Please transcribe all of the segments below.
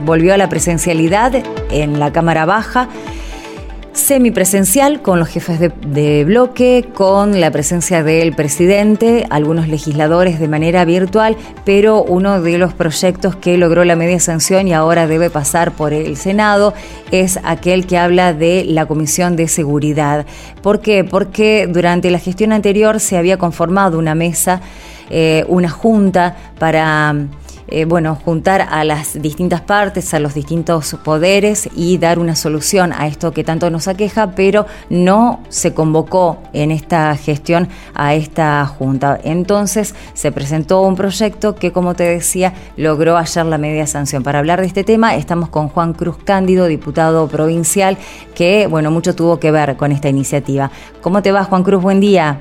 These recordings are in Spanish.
volvió a la presencialidad en la Cámara Baja semipresencial con los jefes de, bloque, con la presencia del presidente, algunos legisladores de manera virtual, pero uno de los proyectos que logró la media sanción y ahora debe pasar por el Senado es aquel que habla de la Comisión de Seguridad. ¿Por qué? Porque durante la gestión anterior se había conformado una mesa, eh, una junta para eh, bueno, juntar a las distintas partes, a los distintos poderes y dar una solución a esto que tanto nos aqueja, pero no se convocó en esta gestión a esta junta. Entonces se presentó un proyecto que, como te decía, logró ayer la media sanción. Para hablar de este tema estamos con Juan Cruz Cándido, diputado provincial, que, bueno, mucho tuvo que ver con esta iniciativa. ¿Cómo te va, Juan Cruz? Buen día.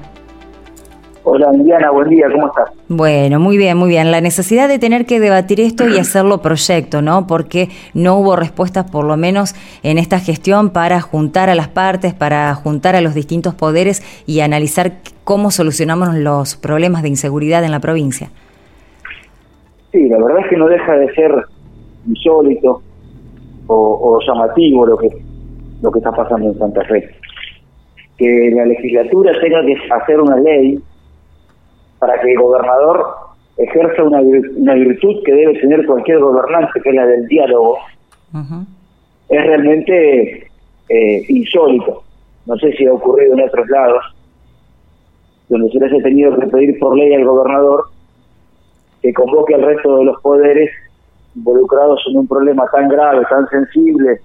Hola, Indiana, buen día, ¿cómo estás? Bueno, muy bien, muy bien. La necesidad de tener que debatir esto y hacerlo proyecto, ¿no? Porque no hubo respuestas, por lo menos en esta gestión, para juntar a las partes, para juntar a los distintos poderes y analizar cómo solucionamos los problemas de inseguridad en la provincia. Sí, la verdad es que no deja de ser insólito o, o llamativo lo que, lo que está pasando en Santa Fe. Que la legislatura tenga que hacer una ley para que el gobernador ejerza una, una virtud que debe tener cualquier gobernante, que es la del diálogo, es realmente eh, insólito. No sé si ha ocurrido en otros lados, donde se les ha tenido que pedir por ley al gobernador que convoque al resto de los poderes involucrados en un problema tan grave, tan sensible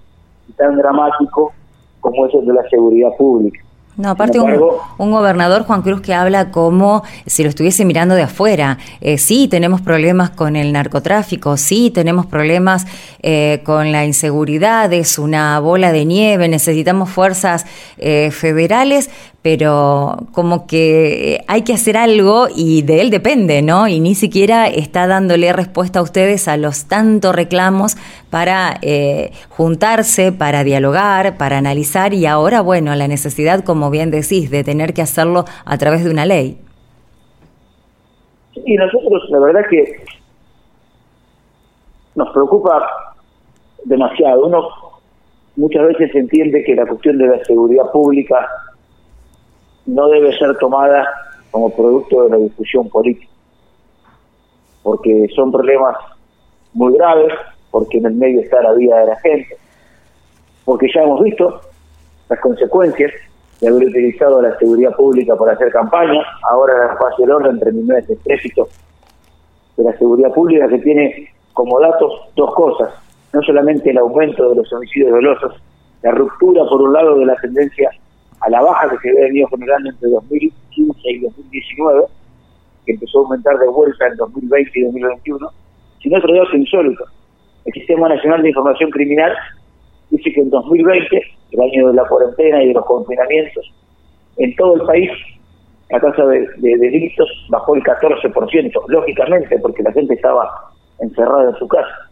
y tan dramático como es el de la seguridad pública. No, aparte un, gobernador, Juan Cruz, que habla como si lo estuviese mirando de afuera. Eh, sí, tenemos problemas con el narcotráfico, sí, tenemos problemas eh, con la inseguridad, es una bola de nieve, necesitamos fuerzas eh, federales, pero como que hay que hacer algo y de él depende, ¿no? Y ni siquiera está dándole respuesta a ustedes a los tantos reclamos para eh, juntarse, para dialogar, para analizar y ahora, bueno, la necesidad, como bien decís, de tener que hacerlo a través de una ley. Y nosotros, la verdad que nos preocupa demasiado. Uno muchas veces entiende que la cuestión de la seguridad pública no debe ser tomada como producto de la discusión política, porque son problemas muy graves, porque en el medio está la vida de la gente, porque ya hemos visto las consecuencias de haber utilizado la seguridad pública para hacer campaña, ahora la paz y el orden terminó este estrépito de la seguridad pública que tiene como datos dos cosas, no solamente el aumento de los homicidios dolosos, la ruptura por un lado de la tendencia a la baja que se había venido generando entre 2015 y 2019, que empezó a aumentar de vuelta en 2020 y 2021, sino otro dato insólito. El Sistema Nacional de Información Criminal dice que en 2020, el año de la cuarentena y de los confinamientos, en todo el país la tasa de, delitos bajó el 14%, lógicamente, porque la gente estaba encerrada en su casa.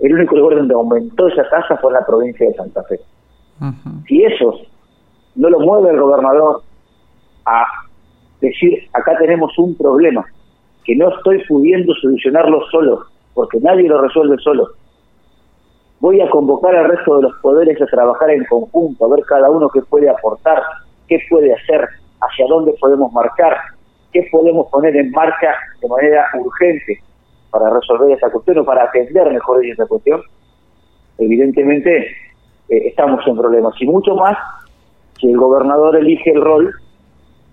El único lugar donde aumentó esa tasa fue en la provincia de Santa Fe. Si eso no lo mueve el gobernador a decir, acá tenemos un problema, que no estoy pudiendo solucionarlo solo, porque nadie lo resuelve solo. Voy a convocar al resto de los poderes a trabajar en conjunto, a ver cada uno qué puede aportar, qué puede hacer, hacia dónde podemos marcar, qué podemos poner en marcha de manera urgente para resolver esa cuestión o para atender mejor esa cuestión. Evidentemente eh, estamos en problemas y mucho más si el gobernador elige el rol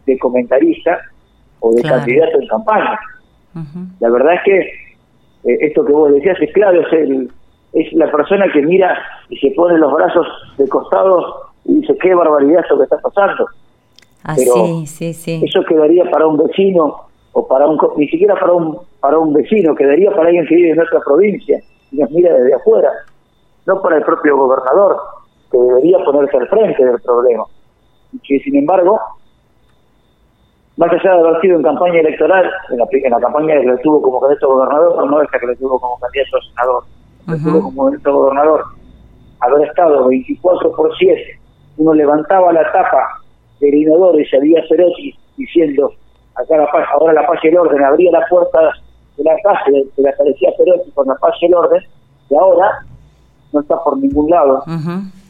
de comentarista o de candidato en campaña. La verdad es que eh, esto que vos decías es claro, es, el, es la persona que mira y se pone los brazos de costado y dice, qué barbaridad esto que está pasando. Ah, sí, sí, sí. Eso quedaría para un vecino o para un, ni siquiera para un, para un vecino, quedaría para alguien que vive en nuestra provincia y nos mira desde afuera, no para el propio gobernador que debería ponerse al frente del problema. Y que, sin embargo, más allá de haber sido en campaña electoral, en la, en la campaña que le tuvo como candidato a gobernador, no esta que le tuvo como candidato a senador, tuvo como candidato a gobernador, haber estado 24 por 7, uno levantaba la tapa del inodoro y salía Cerotti diciendo, acá la paz, ahora la paz y el orden, abría la puerta de la casa, se le aparecía Cerotti con la paz y el orden, que ahora no está por ningún lado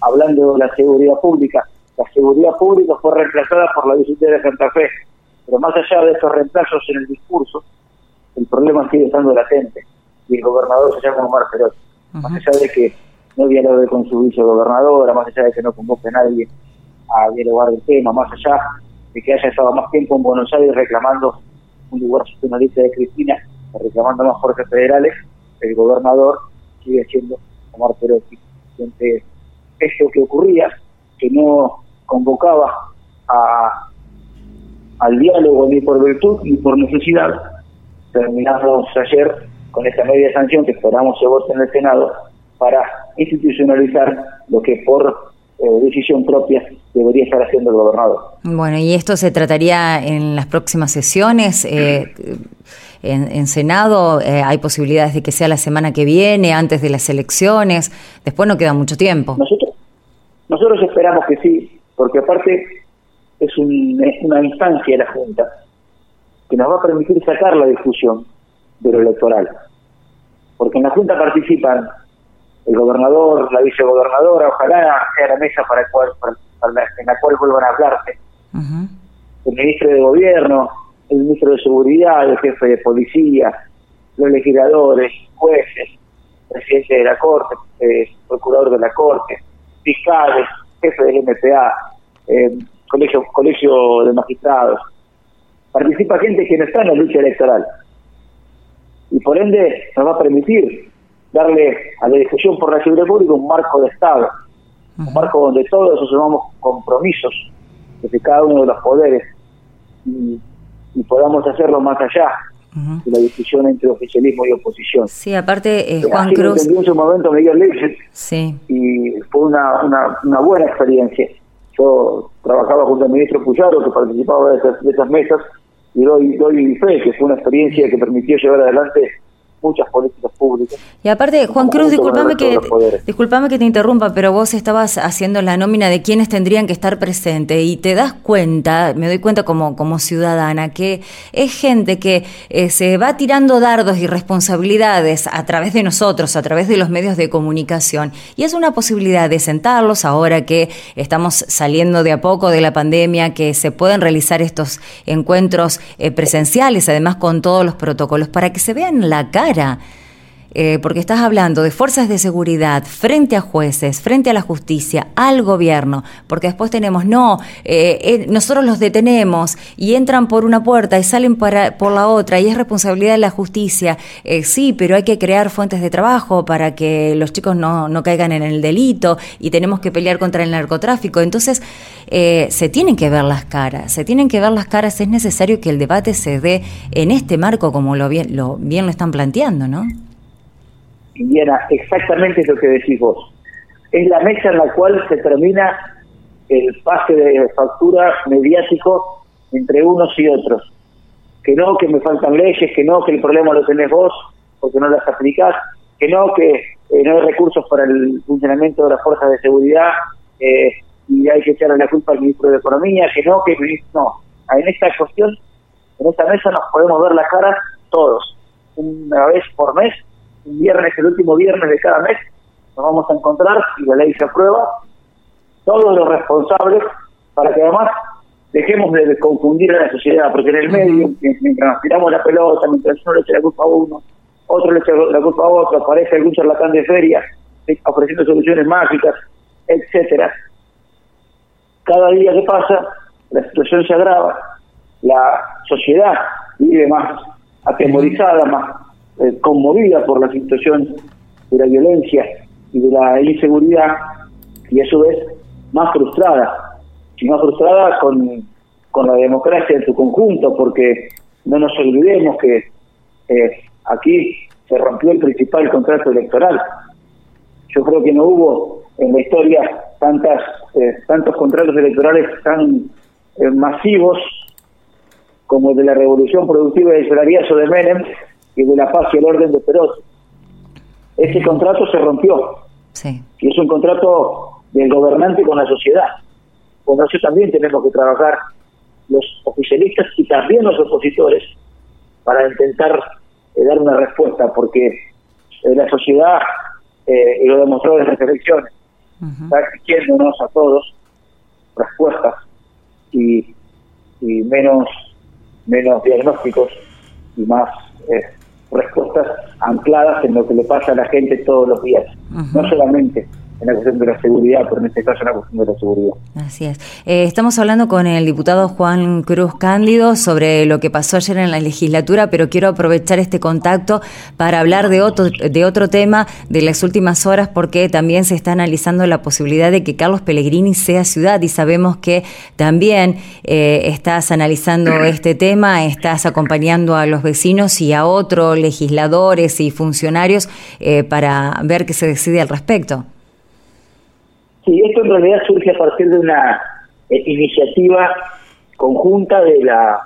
hablando de la seguridad pública. La seguridad pública fue reemplazada por la visita de Santa Fe, pero más allá de estos reemplazos en el discurso, el problema sigue estando latente y el gobernador se llama Omar Feroz. Más allá de que no dialogue con su vicegobernadora, más allá de que no convoque a nadie a dialogar el tema, más allá de que haya estado más tiempo en Buenos Aires reclamando un lugar lista de Cristina, reclamando más fuerzas federales, el gobernador sigue siendo Omar Perotti. Entonces, esto que ocurría, que no convocaba a, al diálogo ni por virtud ni por necesidad, terminamos ayer con esta media sanción que esperamos se vote en el Senado para institucionalizar lo que por eh, decisión propia debería estar haciendo el gobernador. Bueno, ¿y esto se trataría en las próximas sesiones? Eh, en, Senado eh, hay posibilidades de que sea la semana que viene, antes de las elecciones. Después no queda mucho tiempo. Nosotros, nosotros esperamos que sí, porque aparte es, una instancia de la Junta que nos va a permitir sacar la discusión de lo electoral. Porque en la Junta participan el gobernador, la vicegobernadora, ojalá sea la mesa para, cual, en la cual vuelvan a hablarse. El ministro de Gobierno, el ministro de Seguridad, el jefe de policía, los legisladores, jueces, presidente de la Corte, eh, procurador de la Corte, fiscales, jefe del MPA, eh, colegio, colegio de magistrados. Participa gente que no está en la lucha electoral. Y por ende nos va a permitir darle a la discusión por la seguridad pública un marco de Estado, un marco donde todos asumamos compromisos desde cada uno de los poderes y, podamos hacerlo más allá de la discusión entre oficialismo y oposición. Sí, aparte, eh, Juan Cruz. en su momento Miguel Leyes sí. y fue una, una, una, buena experiencia. Yo trabajaba junto al ministro Puyaro, que participaba de esas, de esas mesas, y doy, doy fe que fue una experiencia que permitió llevar adelante muchas políticas públicas. Y aparte, Juan Cruz, discúlpame que, disculpame que te interrumpa, pero vos estabas haciendo la nómina de quienes tendrían que estar presentes y te das cuenta, me doy cuenta como, como ciudadana, que es gente que eh, se va tirando dardos y responsabilidades a través de nosotros, a través de los medios de comunicación. Y es una posibilidad de sentarlos ahora que estamos saliendo de a poco de la pandemia, que se pueden realizar estos encuentros eh, presenciales, además con todos los protocolos, para que se vean la cara para eh, porque estás hablando de fuerzas de seguridad frente a jueces, frente a la justicia, al gobierno, porque después tenemos, no, eh, eh, nosotros los detenemos y entran por una puerta y salen para, por la otra y es responsabilidad de la justicia, sí, pero hay que crear fuentes de trabajo para que los chicos no, no caigan en el delito y tenemos que pelear contra el narcotráfico. Entonces, se tienen que ver las caras, se tienen que ver las caras, es necesario que el debate se dé en este marco como lo bien lo, bien lo están planteando, ¿no? Indiana, exactamente lo que decís vos. Es la mesa en la cual se termina el pase de factura mediático entre unos y otros. Que no, que me faltan leyes, que no, que el problema lo tenés vos porque no las aplicás, que no, que eh, no hay recursos para el funcionamiento de las fuerzas de seguridad eh, y hay que echarle la culpa al ministro de Economía, que no, que no. En esta cuestión, en esta mesa nos podemos ver la cara todos, una vez por mes un viernes, el último viernes de cada mes, nos vamos a encontrar, y la ley se aprueba, todos los responsables para que además dejemos de confundir a la sociedad, porque en el medio, mientras nos tiramos la pelota, mientras uno le echa la culpa a uno, otro le echa la culpa a otro, aparece algún charlatán de feria eh, ofreciendo soluciones mágicas, etcétera. Cada día que pasa, la situación se agrava, la sociedad vive más atemorizada, más eh, conmovida por la situación de la violencia y de la inseguridad y a su vez más frustrada, y más frustrada con, con la democracia en su conjunto, porque no nos olvidemos que eh, aquí se rompió el principal contrato electoral. Yo creo que no hubo en la historia tantas eh, tantos contratos electorales tan masivos como el de la revolución productiva y salariazo de Menem, de la paz y el orden de Perotti. Ese contrato se rompió. Sí. Y es un contrato del gobernante con la sociedad. Por eso también tenemos que trabajar los oficialistas y también los opositores para intentar eh, dar una respuesta, porque eh, la sociedad y lo demostró en las elecciones, está exigiéndonos a todos respuestas y, y menos, menos diagnósticos y más respuestas ancladas en lo que le pasa a la gente todos los días, no solamente en la cuestión de la seguridad, pero en este caso en la cuestión de la seguridad. Así es. Eh, estamos hablando con el diputado Juan Cruz Cándido sobre lo que pasó ayer en la legislatura, pero quiero aprovechar este contacto para hablar de otro, de otro tema de las últimas horas, porque también se está analizando la posibilidad de que Carlos Pellegrini sea ciudad y sabemos que también eh, estás analizando este tema, estás acompañando a los vecinos y a otros legisladores y funcionarios eh, para ver qué se decide al respecto. Sí, esto en realidad surge a partir de una eh, iniciativa conjunta de la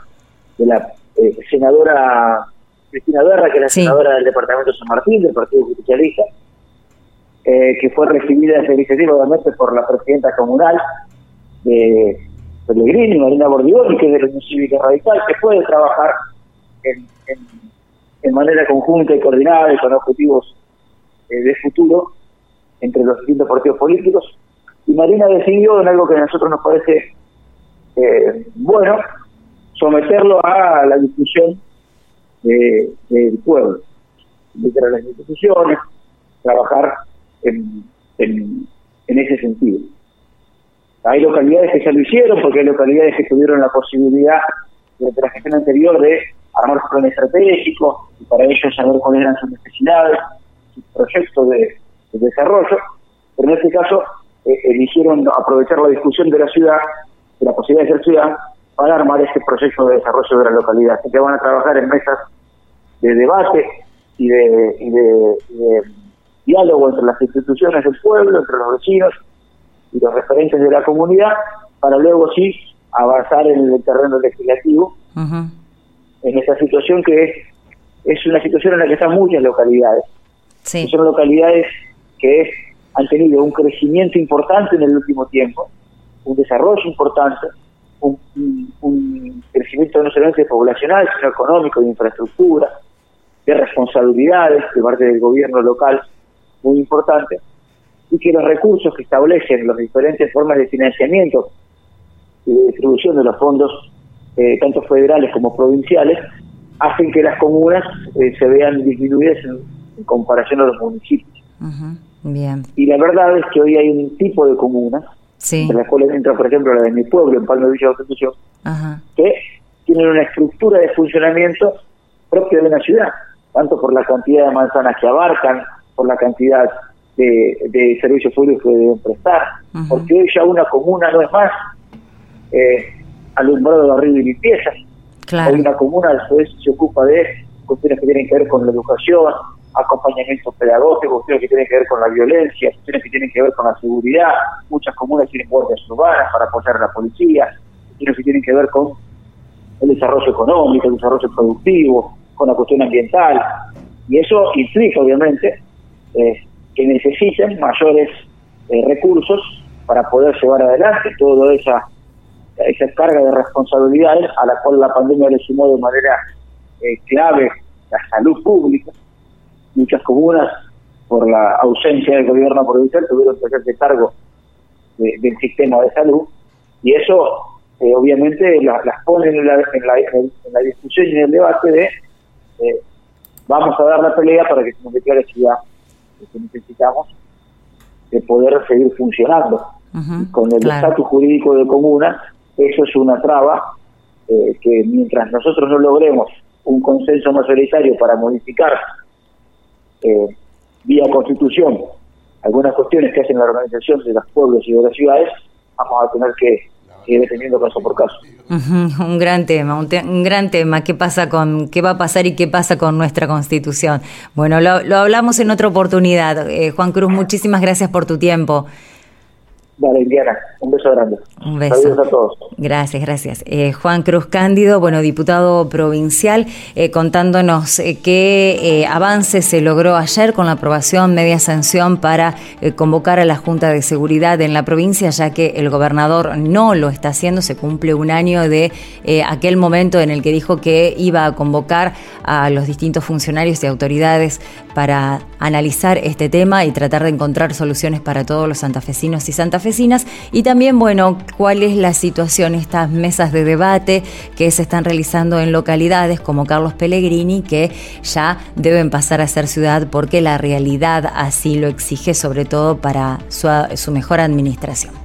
de la eh, senadora Cristina Berra, que es la senadora del Departamento de San Martín, del Partido Justicialista, eh, que fue recibida esa iniciativa obviamente por la presidenta comunal de Pellegrini, Marina Bordioli, que es de la Unión Cívica Radical, que puede trabajar en, en, manera conjunta y coordinada y con objetivos de futuro entre los distintos partidos políticos y Marina decidió, en algo que a nosotros nos parece eh, bueno, someterlo a la discusión del pueblo, invitar a las instituciones, trabajar en, en, ese sentido. Hay localidades que ya lo hicieron, porque hay localidades que tuvieron la posibilidad durante la gestión anterior de armar un plan estratégico y para ello saber cuáles eran sus necesidades, sus proyectos de, de desarrollo. Pero en este caso eh, eligieron aprovechar la discusión de la ciudad, de la posibilidad de ser ciudad, para armar este proceso de desarrollo de la localidad. Así que van a trabajar en mesas de debate y de, diálogo entre las instituciones del pueblo, entre los vecinos y los referentes de la comunidad, para luego sí avanzar en el terreno legislativo, en esta situación que es, una situación en la que están muchas localidades. Son localidades que han tenido un crecimiento importante en el último tiempo, un desarrollo importante, un, crecimiento no solamente poblacional, sino económico, de infraestructura, de responsabilidades de parte del gobierno local muy importante, y que los recursos que establecen las diferentes formas de financiamiento y de distribución de los fondos, eh, tanto federales como provinciales, hacen que las comunas eh, se vean disminuidas en, comparación a los municipios. Y la verdad es que hoy hay un tipo de comunas, en las cuales entra, por ejemplo, la de mi pueblo, en Palma Villa Constitución, que tienen una estructura de funcionamiento propia de una ciudad, tanto por la cantidad de manzanas que abarcan, por la cantidad de, servicios públicos que deben prestar, porque hoy ya una comuna no es más eh, alumbrado de arriba y limpieza. Hoy una comuna después se ocupa de cuestiones que tienen que ver con la educación, acompañamiento pedagógico, cuestiones que tienen que ver con la violencia, cuestiones que tienen que ver con la seguridad. Muchas comunas tienen guardias urbanas para apoyar a la policía, cuestiones que tienen que ver con el desarrollo económico, el desarrollo productivo, con la cuestión ambiental. Y eso implica, obviamente, eh, que necesiten mayores eh, recursos para poder llevar adelante toda esa, esa carga de responsabilidades a la cual la pandemia le sumó de manera eh, clave la salud pública, muchas comunas, por la ausencia del gobierno provincial, tuvieron que hacerse cargo del sistema de salud. Y eso eh, obviamente las pone en la, en, la, discusión y en el debate de eh, vamos a dar la pelea para que se nos declare ciudad. Que necesitamos de poder seguir funcionando. Con el estatus jurídico de comuna, eso es una traba eh, que mientras nosotros no logremos un consenso mayoritario para modificar eh, vía constitución algunas cuestiones que hacen la organización de los pueblos y de las ciudades, vamos a tener que ir defendiendo caso por caso. un gran tema, un, gran tema. ¿Qué pasa con, qué va a pasar y qué pasa con nuestra Constitución? Bueno, lo, hablamos en otra oportunidad. Eh, Juan Cruz, muchísimas gracias por tu tiempo. Vale, Indiana, un beso grande. Un beso. Saludos a todos. Gracias, gracias. Eh, Juan Cruz Cándido, bueno, diputado provincial, eh, contándonos eh, qué avance se logró ayer con la aprobación media sanción para convocar a la Junta de Seguridad en la provincia, ya que el gobernador no lo está haciendo. Se cumple un año de aquel momento en el que dijo que iba a convocar a los distintos funcionarios y autoridades para analizar este tema y tratar de encontrar soluciones para todos los santafesinos y santafesinas. Y también, bueno, cuál es la situación, estas mesas de debate que se están realizando en localidades como Carlos Pellegrini, que ya deben pasar a ser ciudad porque la realidad así lo exige, sobre todo para su, su mejor administración.